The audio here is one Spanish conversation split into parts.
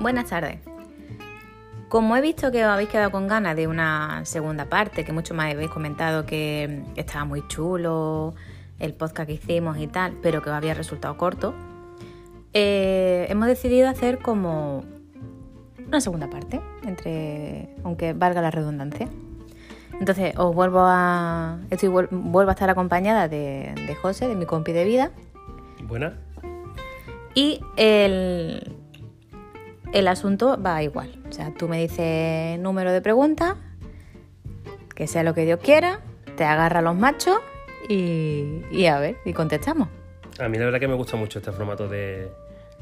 Buenas tardes. Como he visto que os habéis quedado con ganas de una segunda parte, que mucho más habéis comentado que estaba muy chulo el podcast que hicimos y tal, pero que os había resultado corto, eh, hemos decidido hacer como una segunda parte, entre aunque valga la redundancia. Entonces os vuelvo a estoy vuelvo a estar acompañada de, de José, de mi compi de vida. Buena. Y el, el asunto va igual. O sea, tú me dices número de preguntas, que sea lo que Dios quiera, te agarra los machos y, y a ver, y contestamos. A mí la verdad que me gusta mucho este formato de,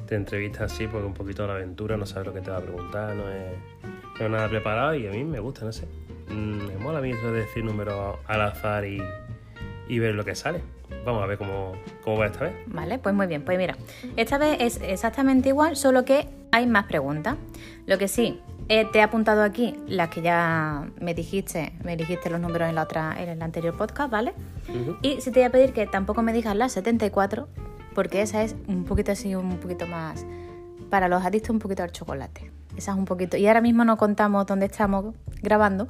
de entrevista así, porque un poquito de la aventura, no sabes lo que te va a preguntar, no es, no nada preparado y a mí me gusta, no sé. Mm, Me mola a mí eso de decir números al azar y, y ver lo que sale. Vamos a ver cómo, cómo va esta vez. Vale, pues muy bien. Pues mira, esta vez es exactamente igual, solo que hay más preguntas. Lo que sí, eh, te he apuntado aquí las que ya me dijiste, me dijiste los números en la otra, en el anterior podcast, ¿vale? Y sí te voy a pedir que tampoco me digas las 74, porque esa es un poquito así, un poquito más para los adictos un poquito al chocolate. Esa es un poquito. Y ahora mismo no contamos dónde estamos grabando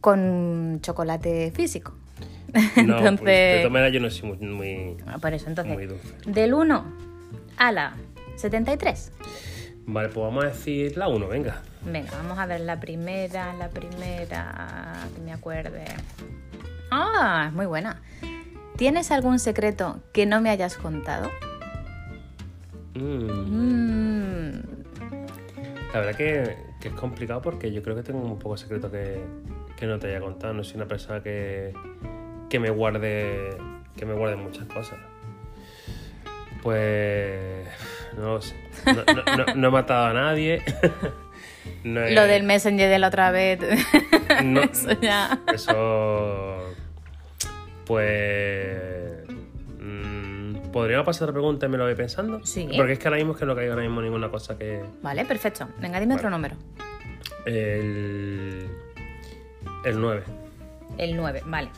con chocolate físico. No, Entonces, pues, de todas maneras yo no soy muy, muy, Ah, Por eso, entonces, muy dulce. del 1 a la 73. Vale, pues vamos a decir la 1, venga. Venga, vamos a ver la primera, la primera, que me acuerde. Ah, es muy buena. ¿Tienes algún secreto que no me hayas contado? Mm, Mm, La verdad que, que es complicado porque yo creo que tengo un poco secreto que, que no te haya contado. No soy una persona que, que me guarde que me guarde muchas cosas. Pues no lo sé. No, no- no- no he matado a nadie. He- Lo del Messenger de la otra vez. no- Eso ya. Eso. Pues. mm, ¿Podría pasar otra pregunta y me lo voy pensando? Sí. Porque es que ahora mismo es que no caigo ahora mismo ninguna cosa que. Vale, perfecto. Venga, dime otro número. El. El 9. El 9, vale.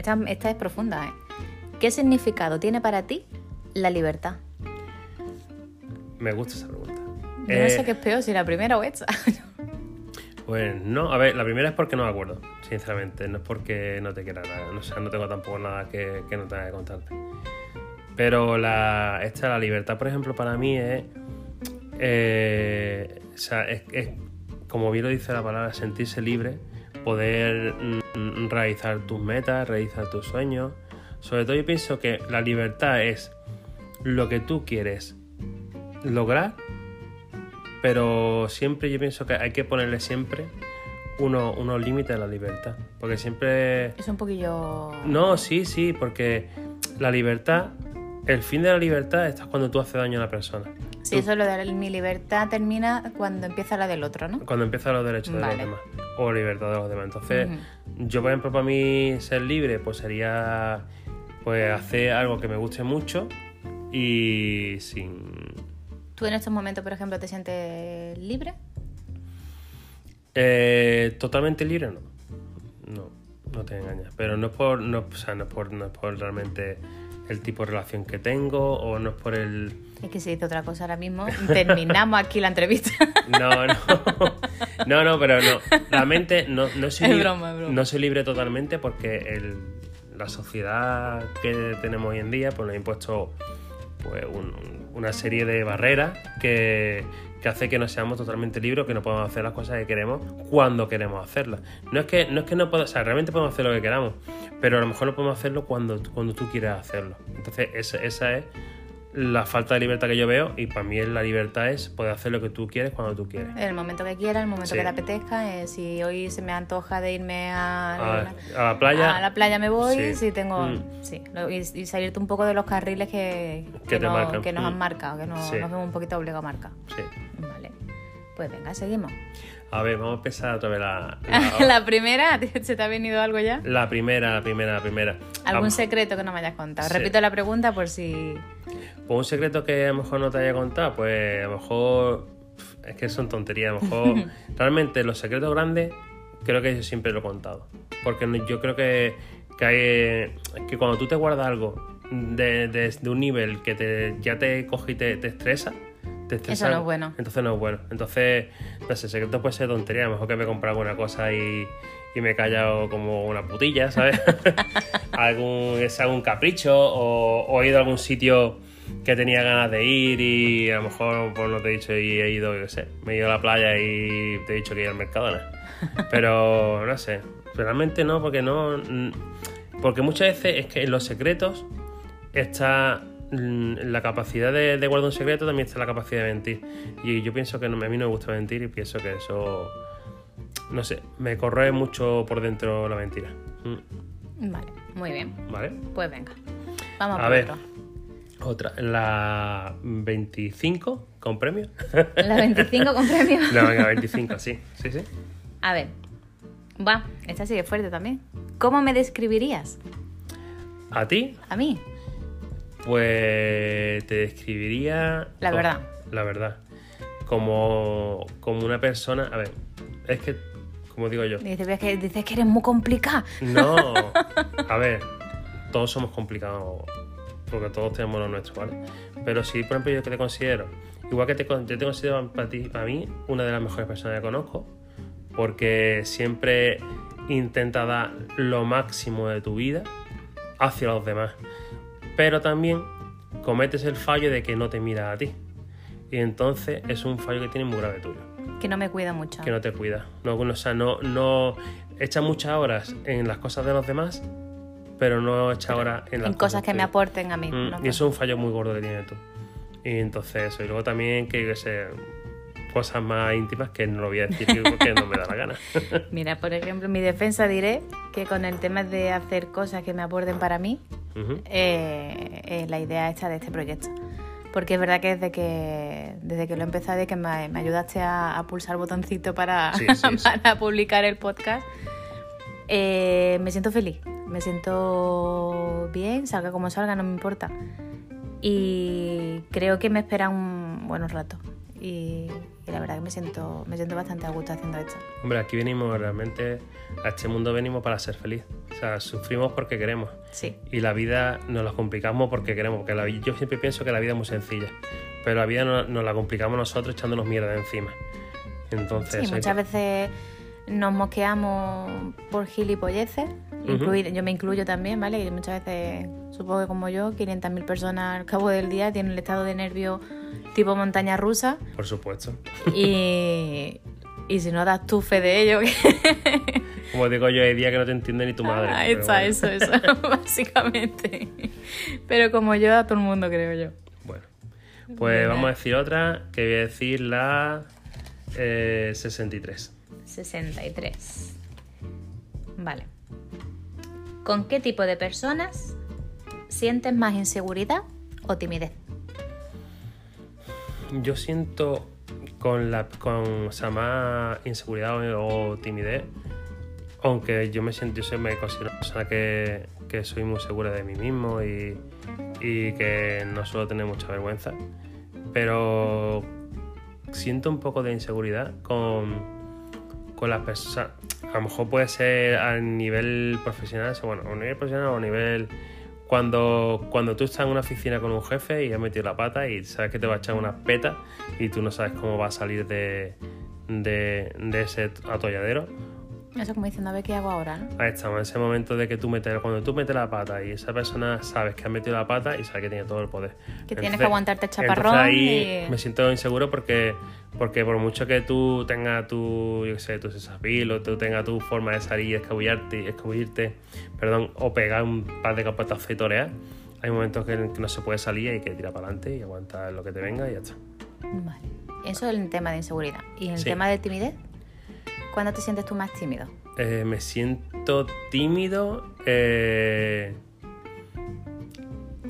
Esta, esta es profunda, ¿eh? ¿Qué significado tiene para ti la libertad? Me gusta esa pregunta. Yo no Eh, sé qué es peor, si la primera o esta. Pues no, a ver, la primera es porque no me acuerdo, sinceramente. No es porque no te quiera nada. No, sé, no tengo tampoco nada que, que no tenga que contarte. Pero la, esta, la libertad, por ejemplo, para mí es. eh, o sea, es, es, como bien lo dice la palabra, sentirse libre, poder mm, realizar tus metas, realizar tus sueños. Sobre todo, yo pienso que la libertad es lo que tú quieres lograr pero siempre yo pienso que hay que ponerle siempre uno- unos límites a la libertad. Porque siempre... Es un poquillo... No, sí, sí, porque la libertad, el fin de la libertad está cuando tú haces daño a la persona. Sí, eso lo de mi libertad termina cuando empieza la del otro, ¿no? Cuando empiezan los derechos de los demás. O libertad de los demás. Entonces, yo, por ejemplo, para mí ser libre, pues sería pues hacer algo que me guste mucho y sin... ¿Tú en estos momentos, por ejemplo, te sientes libre? Eh, totalmente libre no. No, no te engañas. Pero no es por, no, o sea, no es por, no es por realmente el tipo de relación que tengo o no es por el. Es que se dice otra cosa ahora mismo. Terminamos aquí la entrevista. No, no. No, no, pero no. Realmente no, no soy libre. broma, es broma. No soy libre totalmente porque el, la sociedad que tenemos hoy en día pues nos ha impuesto pues, un- una serie de barreras que, que hace que no seamos totalmente libres, que no podemos hacer las cosas que queremos cuando queremos hacerlas. No es que no, es que no podamos, o sea, realmente podemos hacer lo que queramos, pero a lo mejor no podemos hacerlo cuando, cuando tú quieras hacerlo. Entonces, esa, esa es la falta de libertad que yo veo y para mí la libertad es poder hacer lo que tú quieres cuando tú quieres. En el momento que quieras, el momento Sí. que te apetezca. eh, si hoy se me antoja de irme a, A, a la playa. a la playa me voy, Sí. si tengo... Mm. Sí, y, y salirte un poco de los carriles que, Que te no- marcan. que nos han Mm. marcado, que nos, Sí. nos vemos un poquito obligados a marcar. Sí. Pues venga, seguimos. A ver, vamos a empezar otra vez la, la, la primera, ¿se te ha venido algo ya? la primera, la primera, la primera. ¿Algún secreto que no me hayas contado? Sí. Repito la pregunta por si... Pues un secreto que a lo mejor no te haya contado, pues a lo mejor es que son tonterías. A lo mejor realmente los secretos grandes creo que yo siempre lo he contado. Porque yo creo que, que, hay, que cuando tú te guardas algo de, de- de un nivel que te, ya te coge y te, te estresa, te Eso no es bueno. Entonces no es bueno. Entonces, no sé, secreto puede ser tontería. A lo mejor que me compre alguna cosa y, y me he callado como una putilla, ¿sabes? algún, es algún capricho o, o he ido a algún sitio que tenía ganas de ir y a lo mejor, pues no te he dicho, y he ido, yo sé, me he ido a la playa y te he dicho que he ido al Mercadona. Pero no sé, realmente no, porque no. Porque muchas veces es que en los secretos está la capacidad de, de guardar un secreto, también está la capacidad de mentir. Y yo pienso que no, a mí no me gusta mentir y pienso que eso. No sé, me corroe mucho por dentro la mentira. Mm, Vale, muy bien. ¿Vale? Pues venga. Vamos A por ver. otro. Otra, la 25 con premio. La 25 con premio. no, venga, 25, sí, sí, sí. A ver. Va, esta sigue fuerte también. ¿Cómo me describirías? A ti, A mí. Pues te describiría. La verdad. La verdad. Como, como una persona. A ver, es que, como digo yo. Dices "Ves que, dices que eres muy complicada. No. A ver, todos somos complicados. Porque todos tenemos lo nuestro, ¿vale? Pero si, por ejemplo, yo que te considero. Igual que te, yo te considero para ti, para mí, una de las mejores personas que conozco. Porque siempre intenta dar lo máximo de tu vida hacia los demás. Pero también cometes el fallo de que no te miras a ti. Y entonces es un fallo que tiene muy grave tuyo Que no me cuida mucho. que no te cuida. No, o sea, no, no echa muchas horas en las cosas de los demás, pero no echa horas en las en cosas que me aporten a mí. Mm, ¿no? y eso es un fallo muy gordo que tienes tú. Y entonces eso. Y luego también que, que sé, cosas más íntimas que no lo voy a decir porque no me da la gana. Mira, por ejemplo, en mi defensa diré que con el tema de hacer cosas que me aporten para mí, eh, es la idea esta de este proyecto. Porque es verdad que desde que desde que lo he empezado, de que me, me ayudaste a, a pulsar el botoncito para, Sí, sí, sí. para publicar el podcast, eh, me siento feliz. Me siento bien, salga como salga, no me importa. Y creo que me espera un buenos rato. Y, la verdad que me siento, me siento bastante a gusto haciendo esto. Hombre, aquí venimos realmente, a este mundo venimos para ser feliz. O sea, sufrimos porque queremos. Sí. Y la vida nos la complicamos porque queremos. Porque la yo siempre pienso que la vida es muy sencilla. Pero la vida no- nos la complicamos nosotros echándonos mierda encima. Entonces, Sí, muchas veces nos mosqueamos por gilipolleces. Incluir- Yo me incluyo también, ¿vale? Y muchas veces, supongo que como yo, 500.000 personas al cabo del día tienen el estado de nervio tipo montaña rusa. Por supuesto. Y, y si no das tu fe de ello, Como digo yo, hay días que no te entiende ni tu madre. Pero está, bueno. eso, eso, básicamente. Pero como yo, a todo el mundo, creo yo. Bueno, pues vamos a decir otra, que voy a decir la eh, 63. 63. Vale. ¿Con qué tipo de personas sientes más inseguridad o timidez? Yo siento con la con más inseguridad o, o timidez, aunque yo me siento, yo soy, me considero una persona que, que soy muy segura de mí mismo y, y que no suelo tener mucha vergüenza, pero siento un poco de inseguridad con, con las personas. A lo mejor puede ser a nivel profesional, bueno, a nivel profesional o a nivel cuando, cuando tú estás en una oficina con un jefe y has metido la pata y sabes que te va a echar una peta y tú no sabes cómo va a salir de, de, de ese atolladero. Eso como diciendo, a ver qué hago ahora, ¿no? Ahí estamos, en ese momento de que tú metes, cuando tú metes la pata y esa persona sabes que has metido la pata y sabe que tiene todo el poder. Que tienes que aguantarte el chaparrón entonces ahí y- me siento inseguro porque, porque por mucho que tú tengas tu, yo qué sé, tu sensapil o tú tengas tu forma de salir y escabullarte, escabullirte, perdón, o pegar un par de capotazos y torear, hay momentos que, no se puede salir y hay que tirar para adelante y aguantar lo que te venga y ya está. Vale. Eso es el tema de inseguridad. ¿Y el Sí. tema de timidez? ¿Cuándo te sientes tú más tímido? Eh, me siento tímido eh,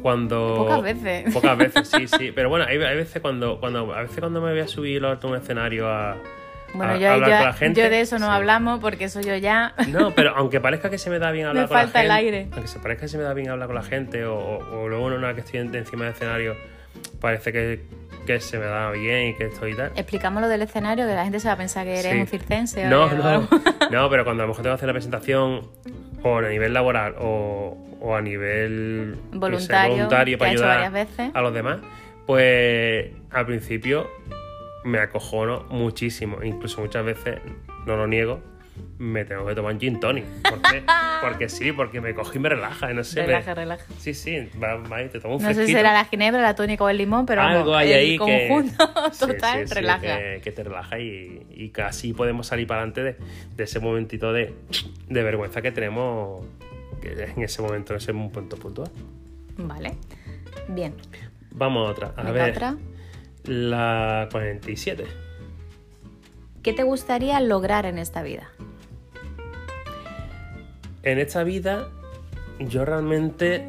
cuando Pocas veces. pocas veces sí sí pero bueno hay, hay veces cuando cuando a veces cuando me voy a subir a un escenario a, Bueno, a- yo, a hablar yo- con la gente yo de eso no sí. hablamos porque eso yo ya... no pero aunque parezca que se me da bien hablar Me con la falta el gente aire. aunque se parezca que se me da bien hablar con la gente o, o- o luego en una que estoy en- encima del escenario parece que, que se me da bien y que estoy y tal Explicamos lo del escenario, que la gente se va a pensar que eres Sí. un circense. o No, que- no, no, pero cuando a lo mejor tengo que hacer la presentación o a nivel laboral o, o a nivel sé, Voluntario, voluntario para ayudar veces. a los demás, Pues al principio me acojono muchísimo, incluso muchas veces, no lo niego, me tengo que tomar un gin tonic. ¿Por qué? porque sí, porque me coge y me relaja, no sé. me- Relaja, relaja. Sí, sí, va, va y te tomo un No sé si será la ginebra, la tónica o el limón, pero Algo hay ahí que... conjunto Sí, total sí, sí, relaja. que, que te relaja y, y casi podemos salir para adelante de, de ese momentito de, de vergüenza que tenemos en ese momento, en ese punto puntual. Vale. Bien. Vamos a otra. A ver, otra. la 47. ¿Qué te gustaría lograr en esta vida? En esta vida, yo realmente,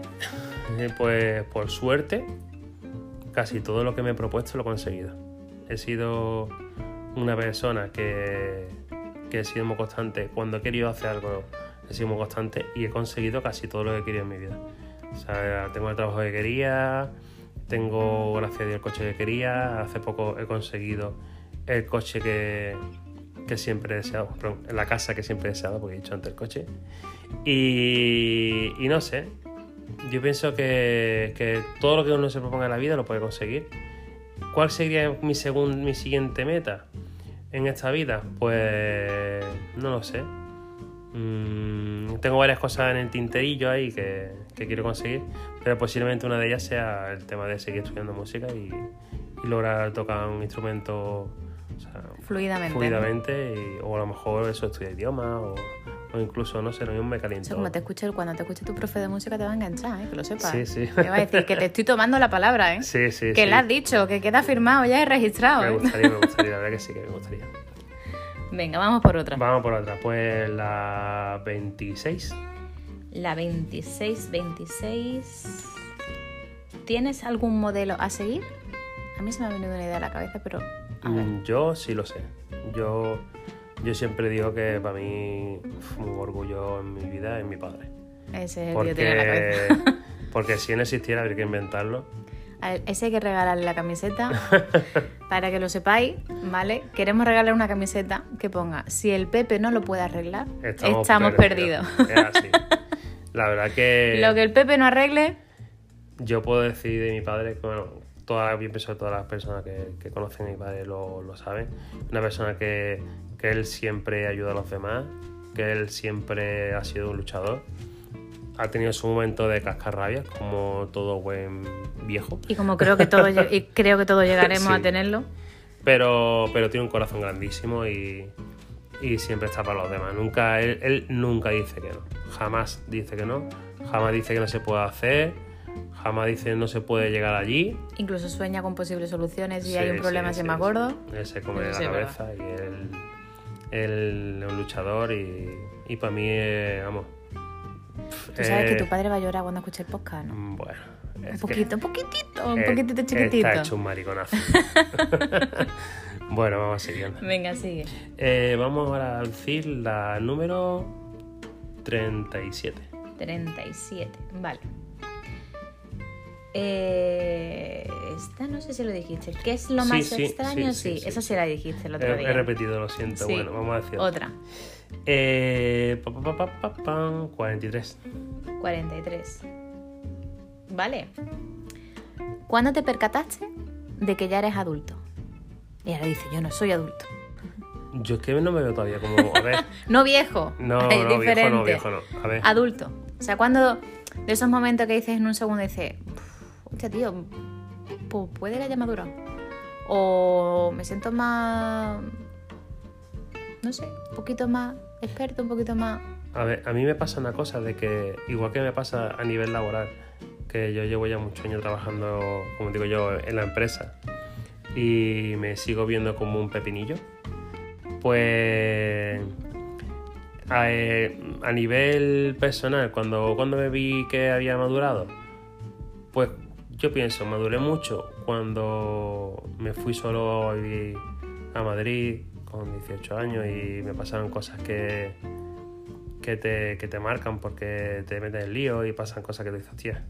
pues por suerte, casi todo lo que me he propuesto lo he conseguido. He sido una persona que, que he sido muy constante. Cuando he querido hacer algo, he sido muy constante y he conseguido casi todo lo que he querido en mi vida. Tengo el trabajo que quería, tengo, gracias a Dios, el coche que quería. Hace poco he conseguido el coche que, que siempre he deseado, perdón, la casa que siempre he deseado, porque he dicho antes el coche. Y, no sé, yo pienso que, que todo lo que uno se proponga en la vida lo puede conseguir. ¿Cuál sería mi, segun- mi siguiente meta en esta vida? Pues no lo sé. Mm, tengo varias cosas en el tinterillo ahí que, que quiero conseguir, pero posiblemente una de ellas sea el tema de seguir estudiando música y, y lograr tocar un instrumento sea, Fluidamente. fluidamente, y- o a lo mejor eso estudia idioma o, o incluso, no sé, lo mismo me caliento. Como te escuche, cuando te escuche tu profe de música te va a enganchar, ¿eh? que lo sepas. Sí, sí. Te va a decir que te estoy tomando la palabra, ¿eh? Sí, sí, que sí. la has dicho, que queda firmado ya y registrado. Me ¿eh? gustaría, me gustaría, la verdad que sí, que me gustaría. Venga, vamos por otra. Vamos por otra, pues la 26. La 26, 26. ¿Tienes algún modelo a seguir? A mí se me ha venido una idea a la cabeza, pero. Mm, Yo sí lo sé. Yo, yo siempre digo que para mí fue un orgullo en mi vida es mi padre. Ese es el que yo tenía en la Porque, cabeza. porque si no existiera habría que inventarlo. A ver, ese hay que regalarle la camiseta. Para que lo sepáis, ¿vale? Queremos regalar una camiseta que ponga: Si el Pepe no lo puede arreglar, estamos, perdidos. Es así. La verdad que, Lo que el Pepe no arregle, yo puedo decir de mi padre, que, bueno, todas, yo pienso que todas las personas que, que conocen a mi padre lo, lo saben. Una persona que, que él siempre ayuda a los demás, que él siempre ha sido un luchador. Ha tenido su momento de cascarrabias, como todo buen viejo. y como creo que todos, y creo que todos llegaremos Sí. a tenerlo, pero, pero tiene un corazón grandísimo y, y siempre está para los demás. Nunca, él, él nunca dice que no. Jamás dice que no. Jamás dice que no se puede hacer. Jamás dice no se puede llegar allí. incluso sueña con posibles soluciones Sí, hay un problema sí, se sí, me acuerdo. Él se come Eso la cabeza y él, es un luchador y, y para mí, eh, vamos. Tú sabes que eh, tu padre va a llorar cuando escuche el podcast, ¿no? mm, Bueno. Un poquito, un poquitito, un Eh, poquitito chiquitito. Está hecho un mariconazo. bueno, vamos siguiendo. Venga, sigue. Eh, vamos ahora a decir la número 37. 37, vale. Eh, esta no sé si lo dijiste. ¿Qué es lo más sí, extraño? sí, Sí, sí, esa sí. la dijiste el He, otro día. he repetido, lo siento. Bueno, vamos a decir. Otra, Eh, pa, pa, pa, pa, pa, pam, 43. 43. Vale. ¿Cuándo te percataste de que ya eres adulto? Y ahora dice, yo no soy adulto. Yo es que no me veo todavía como. A ver. No viejo. No, es no, diferente. viejo no, viejo no. A ver. Adulto. O sea, cuando de esos momentos que dices en un segundo, dices, tío, pues puede que haya madurado. O me siento más, no sé, un poquito más experto, un poquito más... A ver, a mí me pasa una cosa de que, igual que me pasa a nivel laboral, que yo llevo ya muchos años trabajando, como digo yo, en la empresa y me sigo viendo como un pepinillo, pues a, eh, a nivel personal, cuando, cuando me vi que había madurado, pues yo pienso, maduré mucho cuando me fui solo a a Madrid con 18 años y me pasaron cosas que, que, te, que te marcan porque te metes en lío y pasan cosas que te dices, hostia.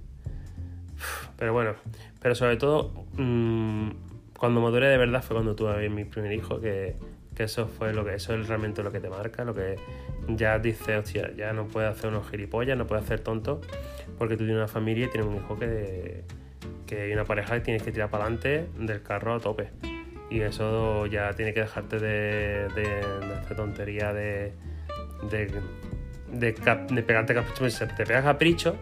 Pero bueno, pero sobre todo, mm, cuando maduré de verdad fue cuando tuve mi primer hijo, que, que eso fue lo que, eso es realmente lo que te marca, lo que ya dices, hostia, ya no puedes hacer unos gilipollas, no puedes hacer tonto, porque tú tienes una familia y tienes un hijo que, que hay una pareja y tienes que tirar para adelante del carro a tope. Y eso ya tiene que dejarte de, de, de hacer tontería de, de, de, cap- de pegarte capricho. Te pegas capricho,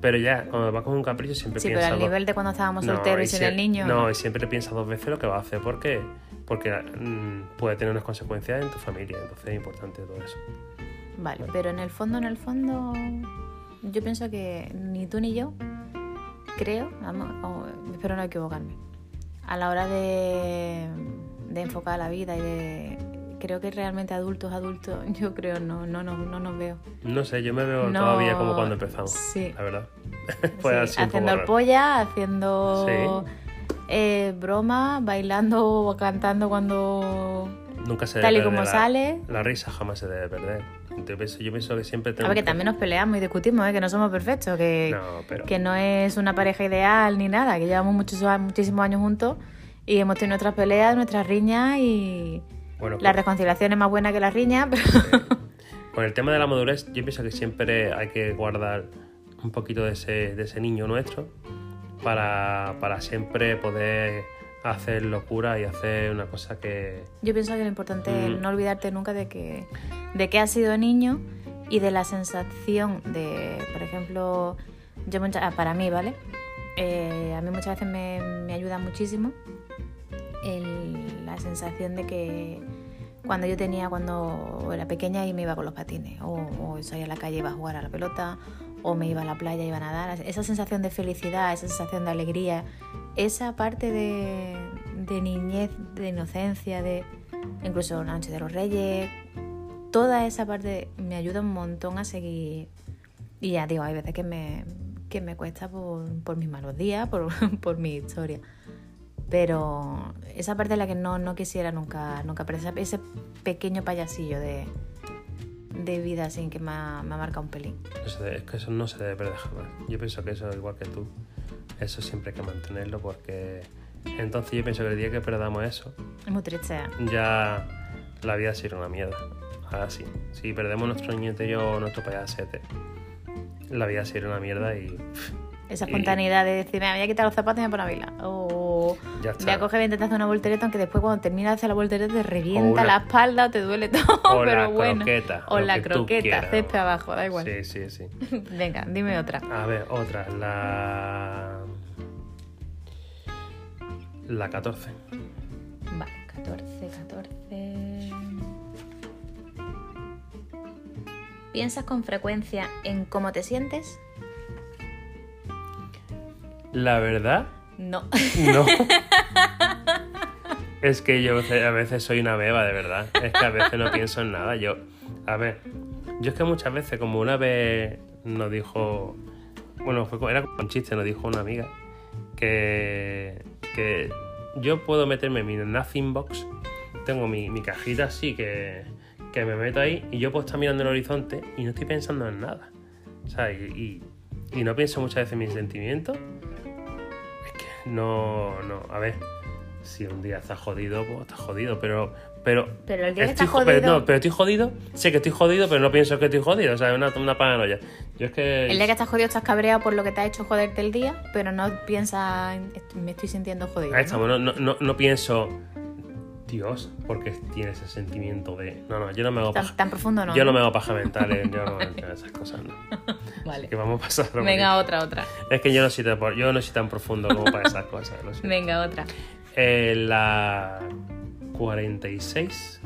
pero ya cuando vas con un capricho siempre Sí, pero piensas. al dos- nivel de cuando estábamos No, solteros y sin el niño. No, y siempre piensas dos veces lo que vas a hacer porque, porque mm, puede tener unas consecuencias en tu familia. Entonces es importante todo eso. Vale, pero en el fondo, en el fondo, yo pienso que ni tú ni yo, creo, vamos, espero no equivocarme, a la hora de, de enfocar la vida y de... Creo que realmente adultos, adultos, yo creo no, no, no, no nos veo. No sé, yo me veo No, todavía como cuando empezamos. sí. La verdad. Fue Sí, haciendo polla, haciendo eh, broma, bailando o cantando cuando... Nunca se Tal y como la- sale. La risa jamás se debe perder. Yo pienso, yo pienso que siempre A tenemos ver, que también nos peleamos y discutimos, ¿eh? que no somos perfectos, que... No, pero... que no es una pareja ideal ni nada, que llevamos muchos, muchísimos años juntos y hemos tenido nuestras peleas, nuestras riñas y Bueno, la con, reconciliación es más buena que la riña, pero con el tema de la madurez, yo pienso que siempre hay que guardar un poquito de ese, de ese niño nuestro para, para siempre poder hacer locura y hacer una cosa que... yo pienso que lo importante es Mm. no olvidarte nunca de que, de que has sido niño y de la sensación de, por ejemplo, yo mucha- ah, para mí, ¿vale? Eh, a mí muchas veces me, me ayuda muchísimo el- la sensación de que cuando yo tenía, cuando era pequeña y me iba con los patines, o, o salía a la calle y iba a jugar a la pelota, o me iba a la playa y iba a nadar, esa sensación de felicidad, esa sensación de alegría, esa parte de, de niñez, de inocencia, de incluso la noche de los reyes, toda esa parte me ayuda un montón a seguir. Y ya digo, hay veces que me, que me cuesta por, por mis malos días, por, por mi historia. Pero esa parte es la que no, no quisiera nunca, nunca perder, ese- pequeño payasillo de, de vida así que me ha, me ha marcado un pelín. se debe- es que eso no se debe perder jamás. Yo pienso que eso, igual que tú, eso siempre hay que mantenerlo porque... Entonces yo pienso que el día que perdamos eso, Es muy triste. ¿eh? ya la vida será una mierda. Ahora sí, si perdemos nuestro interior o nuestro payasete, la vida será una mierda y Esa Y- espontaneidad de decir, "Me voy a quitar los zapatos y me voy a poner a bailar. O ya voy a está. coger y intentar hacer una voltereta, aunque después cuando terminas de hacer la voltereta te revienta una- la espalda o te duele todo, O pero la bueno. croqueta, o la croqueta, quieras. césped abajo, da igual. Sí, sí, sí. Venga, dime otra. A ver, otra, la... La 14. Vale, 14, 14. ¿Piensas con frecuencia en cómo te sientes? La verdad, No. no. es que yo a veces soy una beba, de verdad. Es que a veces no pienso en nada. Yo, a ver, yo es que muchas veces, como una vez nos dijo, bueno, fue, era como un chiste, nos dijo una amiga, que, que yo puedo meterme en mi Nothing Box, tengo mi, mi cajita así que, que me meto ahí y yo puedo estar mirando el horizonte y no estoy pensando en nada. O sea, y, y- y no pienso muchas veces en mis sentimientos. Que no, no, a ver, si un día estás jodido, pues estás jodido, pero... Pero, Pero el día que estoy estás jo- pero jodido- no, pero estoy jodido, sé que estoy jodido, pero no pienso que estoy jodido, o sea, es una, una paranoia. Yo es que... El día que estás jodido estás cabreado por lo que te ha hecho joderte el día, pero no piensas, en, "Est- me estoy sintiendo jodido. Ahí estamos, no, no, no, no pienso, Dios, porque tiene ese sentimiento de... No, no, yo no me hago Tan, paja. tan profundo no. Yo no me hago paja mentales, yo no esas cosas, no. Vale. Que vamos a pasar. Venga, otra, otra. Es que yo no soy tan, yo no soy tan profundo como para esas cosas. lo. Venga, otra. Eh, la 46.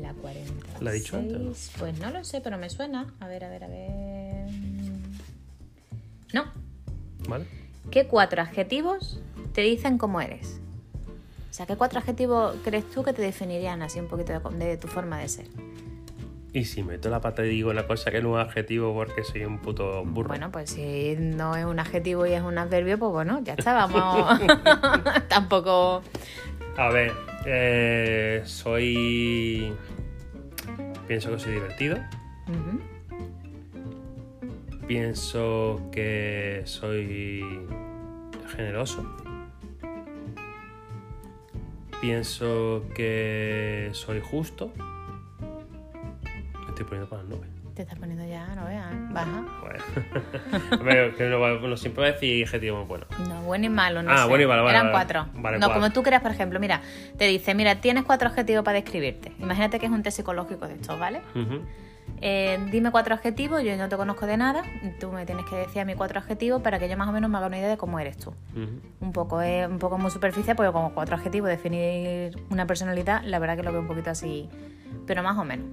La 46. ¿La he dicho antes Pues no lo sé, pero me suena. A ver, a ver, a ver. No. ¿Vale? ¿Qué cuatro adjetivos te dicen cómo eres? O sea, ¿qué cuatro adjetivos crees tú que te definirían así un poquito de, de tu forma de ser? Y si meto la pata y digo una cosa que no es adjetivo porque soy un puto burro. Bueno, pues si no es un adjetivo y es un adverbio, pues bueno, ya está, vamos. Tampoco. A ver, eh, soy. Pienso que soy divertido. Pienso que soy generoso. Pienso que soy justo. Me estoy poniendo para las nubes. Te estás poniendo ya, no veas, baja. Bueno. Pero que no, no siempre va a decir adjetivo muy bueno. No, bueno y malo, no Ah, sé. bueno y malo, vale, Eran vale. cuatro. Vale, no, cuatro. como tú creas, por ejemplo, mira, te dice, mira, tienes cuatro adjetivos para describirte. Imagínate que es un test psicológico de estos, ¿vale? Ujú. Eh, dime cuatro adjetivos, yo no te conozco de nada, tú me tienes que decir a mí cuatro adjetivos para que yo más o menos me haga una idea de cómo eres tú. Un poco, es un poco muy superficial, porque como cuatro adjetivos definir una personalidad, la verdad que lo veo un poquito así, pero más o menos.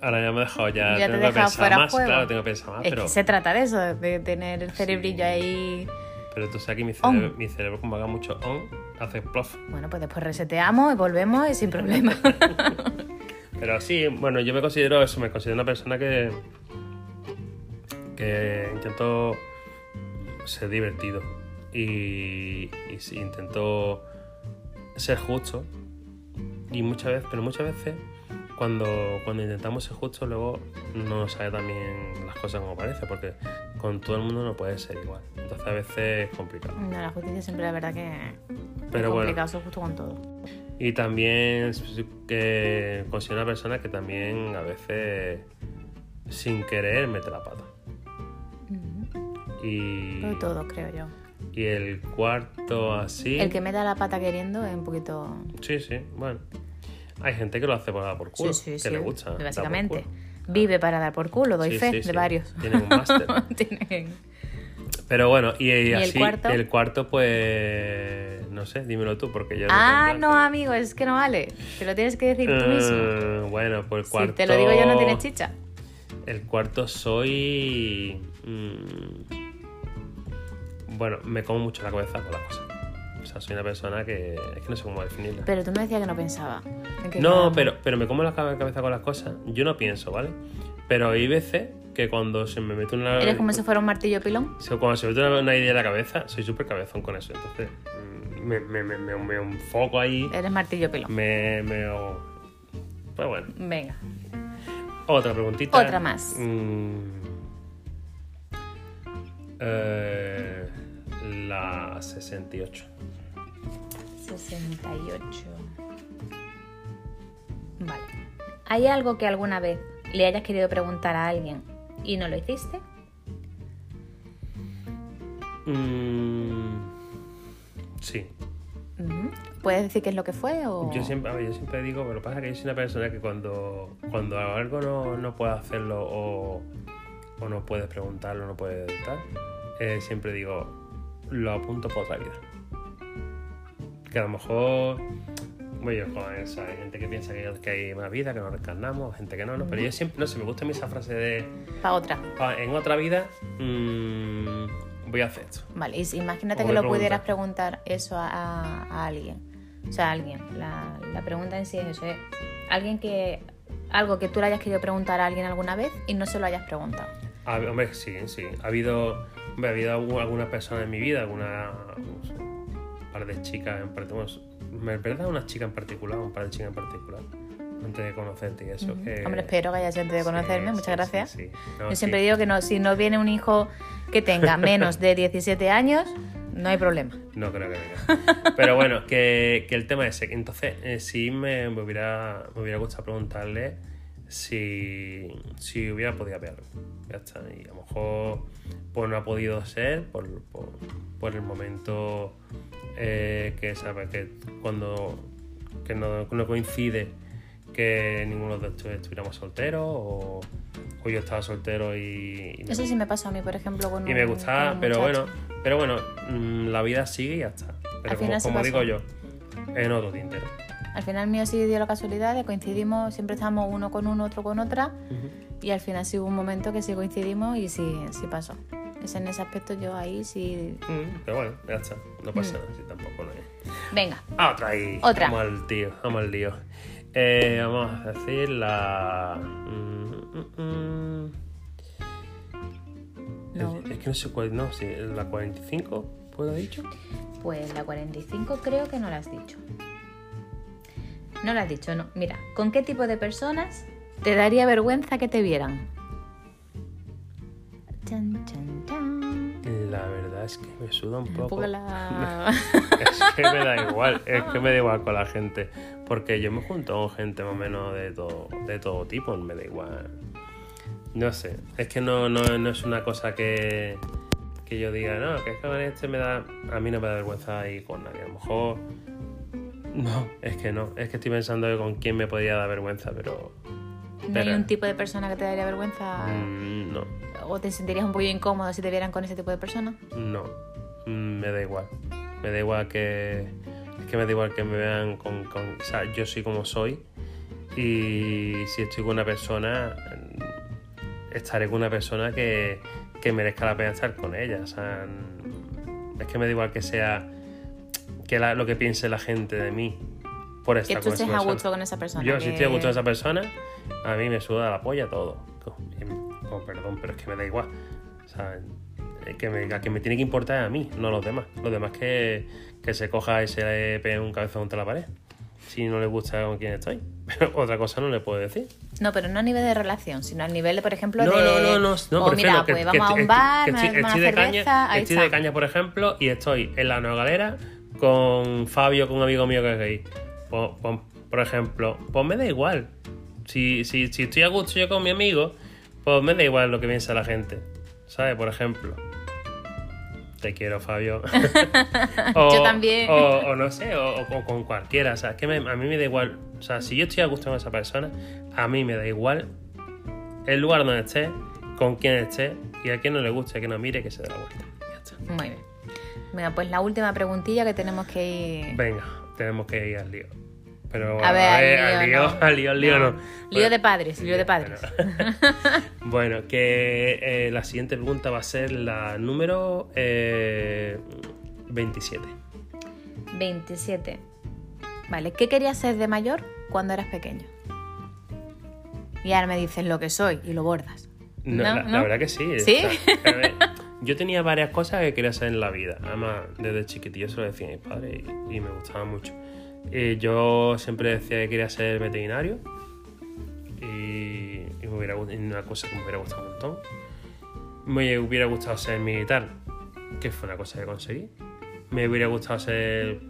Ahora ya me he dejado, ya, Ya te tengo he que pensar más, juego. claro, tengo que pensar más, es pero, que se trata de eso, de tener el cerebrillo ahí. pero tú sabes que mi On. cerebro, mi cerebro como haga mucho on, hace plof. Bueno, pues después reseteamos y volvemos y sin problema. Pero sí, bueno, yo me considero eso, me considero una persona que, que intento ser divertido y, y sí, intento ser justo. Y muchas veces, pero muchas veces cuando, cuando intentamos ser justos luego no sale también las cosas como parece, porque con todo el mundo no puede ser igual. Entonces a veces es complicado. no, la justicia siempre la verdad que Pero es bueno. complicado, eso justo con todo. Y también que considero una persona que también a veces sin querer mete la pata. Y, Pero todos, creo yo. y el cuarto así. El que me da la pata queriendo es un poquito... Sí, sí, bueno. Hay gente que lo hace por dar por culo, sí, sí, que sí. le gusta. Básicamente. Vive para dar por culo, doy fe de varios. Tienen un máster. Tienen- Pero bueno, y, y el así, cuarto? el cuarto, pues. No sé, dímelo tú, porque yo no. Ah, no, plan. amigo, es que no vale. Te lo tienes que decir tú mismo. Eh, bueno, pues el cuarto. Si te lo digo yo, no tienes chicha. El cuarto soy. mm, bueno, me como mucho la cabeza con las cosas. O sea, soy una persona que. Es que no sé cómo definirla. Pero tú me decías que no pensaba. no, pero, pero me como la cabe- cabeza con las cosas. Yo no pienso, ¿vale? Pero hay veces que cuando se me mete una. Eres como si fuera un martillo pilón. Cuando se me mete una, idea en la cabeza, soy súper cabezón con eso. Entonces, mm, me, me, me, me- me enfoco ahí. Eres martillo pilón. Me. me pues bueno. Venga. Otra preguntita. Otra más. Mm. Eh, la 68. 68. Vale. ¿Hay algo que alguna vez le hayas querido preguntar a alguien y no lo hiciste? Mm, sí. ¿Puedes decir qué es lo que fue? O... Yo siempre, ver, yo siempre digo, pero pasa que yo soy una persona que cuando, cuando algo no, no puedes hacerlo o, o no puedes preguntarlo, no puedes tal, eh, siempre digo, lo apunto para otra vida. Que a lo mejor, bueno, joder, o sea, hay gente que piensa que, que hay más vida, que nos reencarnamos, gente que no, no, pero yo siempre, no sé, me gusta a mí esa frase de, Para otra. "Ah, en otra vida mm, voy a hacer esto. Vale, y imagínate que lo pudieras pregunta. preguntar eso a, a- a alguien. O sea, a alguien. La, la pregunta en sí es eso. ¿eh? Alguien que... Algo que tú le hayas querido preguntar a alguien alguna vez y no se lo hayas preguntado. Ah, hombre, sí, sí. Ha habido, hombre, ha habido algu- algunas personas en mi vida, alguna un par de chicas en particular. Me verdad una chica en particular, un par de chicas en particular, antes de conocerte y eso. que- Hombre, espero que hayas antes de conocerme. sí, Muchas sí, gracias. sí. No, Yo siempre digo que no, si no viene un hijo que tenga menos de 17 años, no hay problema. No creo que venga. Pero bueno, que, que el tema es ese. Entonces, eh, sí me, me hubiera, me hubiera gustado preguntarle si, si hubiera podido verlo. Ya está. Y a lo mejor pues no ha podido ser por, por, por el momento eh, que sabe que cuando que no, no coincide que ninguno de estos estuviéramos solteros o, o yo estaba soltero y, y no- Eso sí me pasó a mí, por ejemplo, con y un- me gustaba, pero bueno, pero bueno, mm, la vida sigue y ya está. Pero Al como, como digo yo, en otro tintero. Al final mío sí dio la casualidad de coincidimos, siempre estamos uno con uno, otro con otra, y al final sí hubo un momento que sí coincidimos y sí, sí pasó. Es en ese aspecto yo ahí sí... Mm, Pero bueno, ya está. No pasa nada, si tampoco no es. Venga, Ah, otra ahí. Otra. Vamos al tío, vamos al lío. Eh, vamos a decir la. mm, mm. No. Es, es que no sé cuál. No, si la 45, ¿puedo haber dicho? pues la 45 creo que no la has dicho. No la has dicho, no. Mira, ¿con qué tipo de personas te daría vergüenza que te vieran? Chan, chan, chan. Es que me suda un poco. la... Es que me da igual, es que me da igual con la gente. Porque yo me junto con gente más o menos de todo, de todo tipo, me da igual. No sé, es que no, no, no es una cosa que, que yo diga, no, que es que con este me da. A mí no me da vergüenza ir con nadie. A lo mejor. No, es que no. Es que estoy pensando con quién me podría dar vergüenza, pero. ¿No hay pero- un tipo de persona que te daría vergüenza? Mm, no, ¿O te sentirías un poquito incómodo si te vieran con ese tipo de persona? no. Mm, me da igual. Me da igual que. Es que me da igual que me vean con. con- o sea, yo soy como soy. Y si estoy con una persona. mm, Estaré con una persona que, que merezca la pena estar con ella. O sea, mm, es que me da igual que sea. Que la- lo que piense la gente de mí. Por Que estar tú con esa estés a gusto con esa persona. Yo, que- si estoy a gusto de esa persona, a mí me suda la polla todo. Oh, perdón, pero es que me da igual. O sea, es que me, a que me tiene que importar a mí, no a los demás. Los demás que, que se coja y se le pegue un cabezón contra la pared. Si no le gusta con quién estoy. Pero otra cosa no le puedo decir. No, pero no a nivel de relación, sino a nivel de, por ejemplo, No, de. no, no, no, no, o me mira, refiero que- pues vamos a un bar, estoy, tomamos estoy una de caña, ahí estoy está. de caña, por ejemplo, y estoy en la Nueva Galera con Fabio, con un amigo mío que es gay. Pues- pues, por ejemplo, pues me da igual. Si, si, si estoy a gusto yo con mi amigo, pues me da igual lo que piensa la gente. ¿Sabes? Por ejemplo. Te quiero, Fabio. Yo también. O, o no sé, o, o con cualquiera. O sea, es que me- a mí me da igual. O sea, si yo estoy a gusto con esa persona, a mí me da igual el lugar donde esté, con quién esté, y a quien no le guste, que no mire, que se dé la vuelta. Ya está. Muy bien. Venga, pues la última preguntilla que tenemos que ir. Venga, tenemos que ir al lío. Pero A ver, al al lío, lío, no. al lío, no. Lío Bueno, de padres, lío de padres. Bueno, que eh, la siguiente pregunta va a ser la número eh, 27. 27. Vale, ¿qué querías ser de mayor cuando eras pequeño? Y ahora me dices lo que soy y lo bordas. No, ¿No? la, verdad que sí. ¿Sí? a ver, yo tenía varias cosas que quería hacer en la vida. Además, desde chiquitillo se lo decía a mi padre y, y me gustaba mucho. Y yo siempre decía que quería ser veterinario. Y, y me hubiera una cosa que me hubiera gustado un montón. Me hubiera gustado ser militar, que fue una cosa que conseguí. Me hubiera gustado ser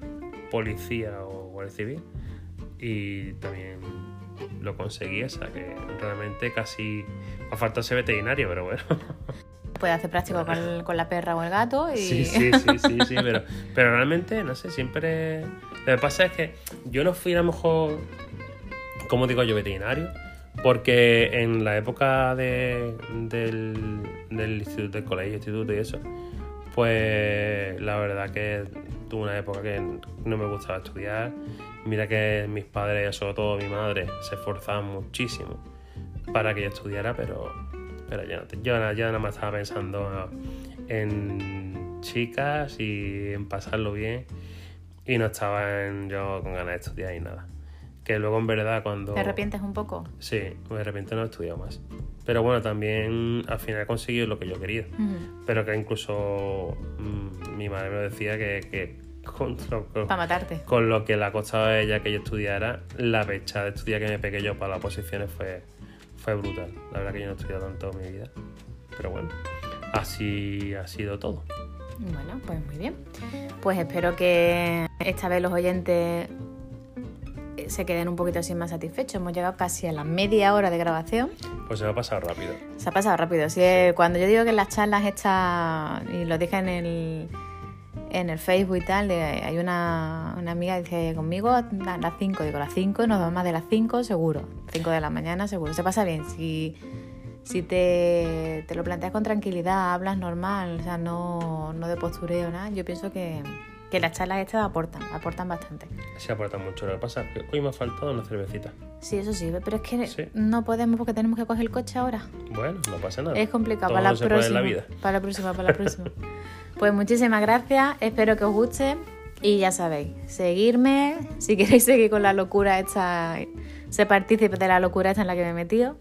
policía o guardia civil. Y también lo conseguí, o sea que realmente casi me falta ser veterinario, pero bueno. Puedes hacer práctico con, con la perra o el gato y... Sí, sí, sí, sí, sí, pero, pero realmente, no sé, siempre... Lo que pasa es que yo no fui a lo mejor, como digo yo, veterinario, porque en la época de- del, del instituto, del colegio, instituto y eso, pues la verdad que tuve una época que no me gustaba estudiar. Mira que mis padres, sobre todo mi madre, se esforzaban muchísimo para que yo estudiara, pero, pero yo, yo, yo nada más estaba pensando en chicas y en pasarlo bien y no estaba en- yo con ganas de estudiar y nada. Que luego en verdad cuando... ¿Te arrepientes un poco? Sí, de repente no he estudiado más. Pero bueno, también al final he conseguido lo que yo quería. Ujú. Pero que incluso mm, mi madre me decía que, que con, lo, con- Para matarte. con lo que le ha costado a ella que yo estudiara, la fecha de estudiar que me pegué yo para las posiciones fue, fue brutal. La verdad que yo no he estudiado tanto en mi vida. Pero bueno, así ha sido todo. Bueno, pues muy bien. Pues espero que esta vez los oyentes eh, se queden un poquito así más satisfechos. Hemos llegado casi a la media hora de grabación. Pues se ha pasado rápido. Se ha pasado rápido. Es- cuando yo digo que en las charlas estas, y lo dije en el, en el Facebook y tal, de- hay una, una amiga que dice conmigo a las 5, digo las 5, nos vamos más de las 5 seguro, 5 de la mañana seguro, se pasa bien, si, si te, te lo planteas con tranquilidad, hablas normal, o sea, no, no de postureo, nada, yo pienso que, que las charlas estas aportan, aportan bastante. Se aporta mucho. Lo que pasa es que hoy me ha faltado una cervecita. Sí, eso sí, pero es que Sí. no podemos porque tenemos que coger el coche ahora. Bueno, no pasa nada. Es complicado. Todo para la se puede en próxima. la vida. Para la próxima, para la próxima. pues muchísimas gracias. Espero que os guste. Y ya sabéis, seguirme. Si queréis seguir con la locura esta, ser partícipe de la locura esta en la que me he metido.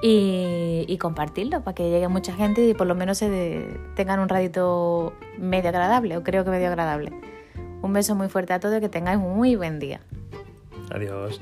Y, compartirlo para que llegue mucha gente y por lo menos se tengan un ratito medio agradable, o creo que medio agradable. Un beso muy fuerte a todos y que tengáis un muy buen día. Adiós.